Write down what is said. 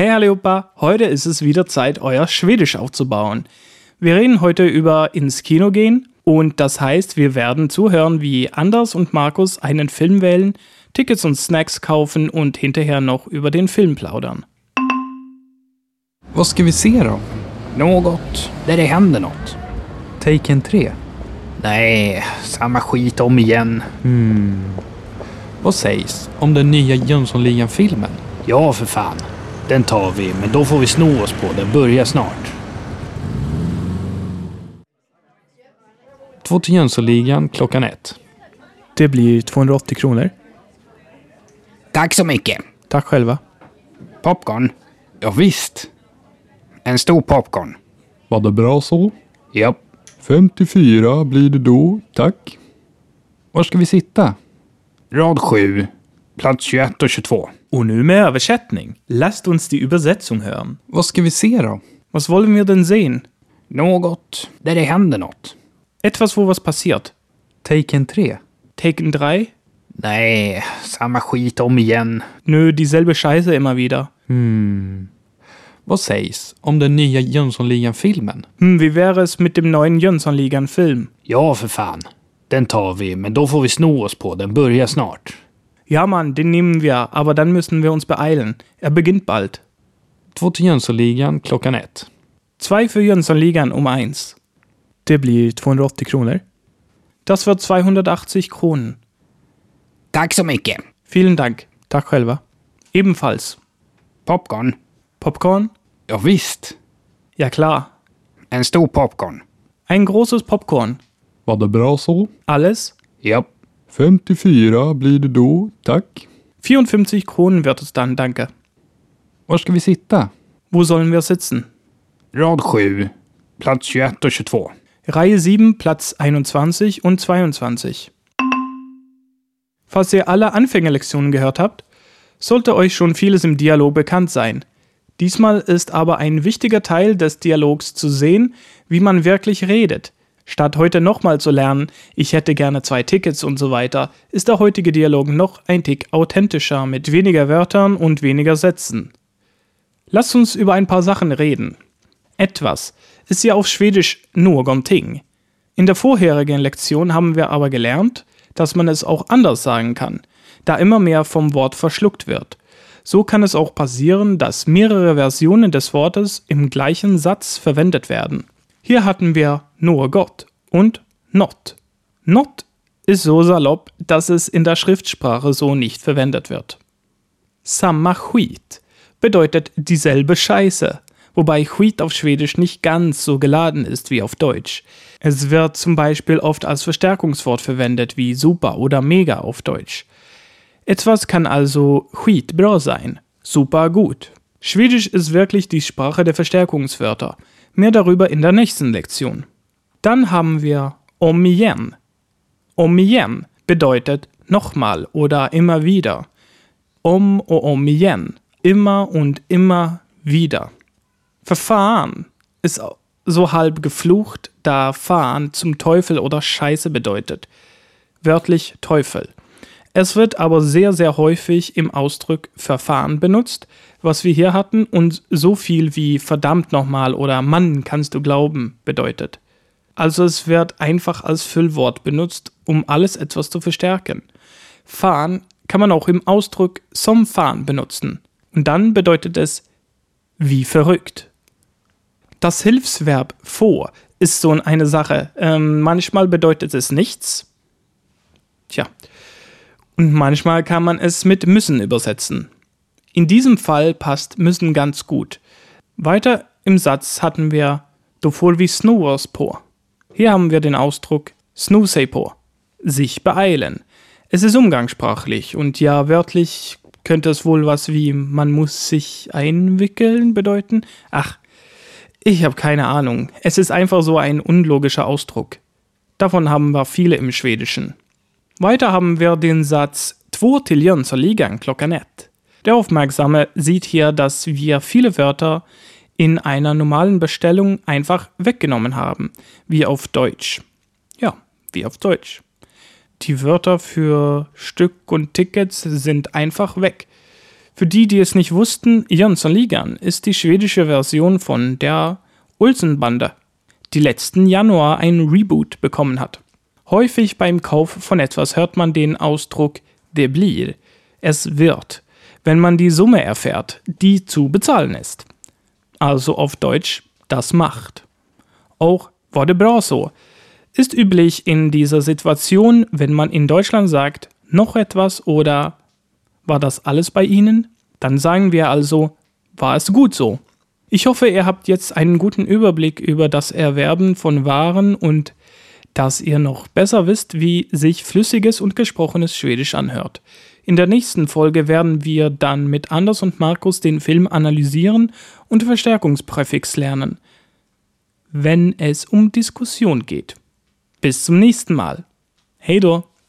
Hey allihopa, heute ist es wieder Zeit, euer Schwedisch aufzubauen. Wir reden heute über ins Kino gehen und das heißt, wir werden zuhören, wie Anders und Markus einen Film wählen, Tickets und Snacks kaufen und hinterher noch über den Film plaudern. Vad ska vi se då? Något där det händer något. Taken 3? Nej, samma skit om igen. Hmm. Vad sägs om den nya Jönssonligan-filmen? Ja, för fan. Den tar vi, men då får vi sno oss på. Den börjar snart. Två till Jönssonligan klockan ett. Det blir 280 kronor. Tack så mycket. Tack själva. Popcorn. Ja, visst. En stor popcorn. Var det bra så? Japp. 54 blir det då, tack. Var ska vi sitta? Rad 7. Plats 21 och 22. Und nu med översättning. Lasst uns die Übersetzung hören. Vad ska vi se då? Was wollen wir denn sehen? Något där det händer något. Etwas, wo was passiert. Taken 3? Taken 3? Nej, samma skit om igen. Nö, dieselbe Scheiße immer wieder. Hmm. Vad sägs om den nya Jönssonligan-filmen? Hm, wie wäre es mit dem neuen Jönssonligan-Film? Ja, för fan. Den tar vi, men då får vi sno oss på. Den börjar snart. Ja, Mann, den nehmen wir, aber dann müssen wir uns beeilen. Er beginnt bald. Två Jönssonligan klockan ett. Zwei für Jönssonligan um eins. Det blir 280 kronor. Das wird 280 Kronen. Tack så mycket. Vielen Dank. Tack själva. Ebenfalls. Popcorn. Popcorn? Ja, visst. Ja klar. En stor popcorn. Ein großes Popcorn. Var det bra så? Alles? Japp. 54 blir det då, tack. 54 Kronen wird es dann, danke. Var ska vi sitta? Wo sollen wir sitzen? Rad 7. Plats 21 och 22. Reihe 7, Platz 21 und 22. Falls ihr alle Anfängerlektionen gehört habt, sollte euch schon vieles im Dialog bekannt sein. Diesmal ist aber ein wichtiger Teil des Dialogs zu sehen, wie man wirklich redet. Statt heute nochmal zu lernen, ich hätte gerne zwei Tickets und so weiter, ist der heutige Dialog noch ein Tick authentischer mit weniger Wörtern und weniger Sätzen. Lasst uns über ein paar Sachen reden. Etwas ist ja auf Schwedisch någonting. In der vorherigen Lektion haben wir aber gelernt, dass man es auch anders sagen kann, da immer mehr vom Wort verschluckt wird. So kann es auch passieren, dass mehrere Versionen des Wortes im gleichen Satz verwendet werden. Hier hatten wir något und not. Not ist so salopp, dass es in der Schriftsprache so nicht verwendet wird. Samma skit bedeutet dieselbe Scheiße, wobei skit auf Schwedisch nicht ganz so geladen ist wie auf Deutsch. Es wird zum Beispiel oft als Verstärkungswort verwendet wie super oder mega auf Deutsch. Etwas kann also skitbra sein, super gut. Schwedisch ist wirklich die Sprache der Verstärkungswörter. Mehr darüber in der nächsten Lektion. Dann haben wir om igen. Bedeutet nochmal oder immer wieder. Om och om. Immer und immer wieder. Verfahren ist so halb geflucht, da fahren zum Teufel oder Scheiße bedeutet. Wörtlich Teufel. Es wird aber sehr, sehr häufig im Ausdruck Verfahren benutzt, was wir hier hatten und so viel wie verdammt nochmal oder Mann kannst du glauben bedeutet. Also es wird einfach als Füllwort benutzt, um alles etwas zu verstärken. Fahren kann man auch im Ausdruck som Fahren benutzen und dann bedeutet es wie verrückt. Das Hilfsverb vor ist so eine Sache. Ähm, manchmal bedeutet es nichts. Tja. Und manchmal kann man es mit müssen übersetzen. In diesem Fall passt müssen ganz gut. Weiter im Satz hatten wir då får vi sno oss. Hier haben wir den Ausdruck sno sig sich beeilen. Es ist umgangssprachlich und ja, wörtlich könnte es wohl was wie man muss sich einwickeln bedeuten. Ach, ich habe keine Ahnung. Es ist einfach so ein unlogischer Ausdruck. Davon haben wir viele im Schwedischen. Weiter haben wir den Satz Två till Jönssonligan klockan ett. Der Aufmerksame sieht hier, dass wir viele Wörter in einer normalen Bestellung einfach weggenommen haben, wie auf Deutsch. Ja, wie auf Deutsch. Die Wörter für Stück und Tickets sind einfach weg. Für die, die es nicht wussten, Jönssonligan ist die schwedische Version von der Olsenbande, die letzten Januar ein Reboot bekommen hat. Häufig beim Kauf von etwas hört man den Ausdruck det blir, es wird, wenn man die Summe erfährt, die zu bezahlen ist. Also auf Deutsch, das macht. Auch war de bra so ist üblich in dieser Situation, wenn man in Deutschland sagt, noch etwas oder war das alles bei Ihnen? Dann sagen wir also, war es gut so. Ich hoffe, ihr habt jetzt einen guten Überblick über das Erwerben von Waren und dass ihr noch besser wisst, wie sich flüssiges und gesprochenes Schwedisch anhört. In der nächsten Folge werden wir dann mit Anders und Markus den Film analysieren und Verstärkungspräfix lernen, wenn es um Diskussion geht. Bis zum nächsten Mal. Hey do!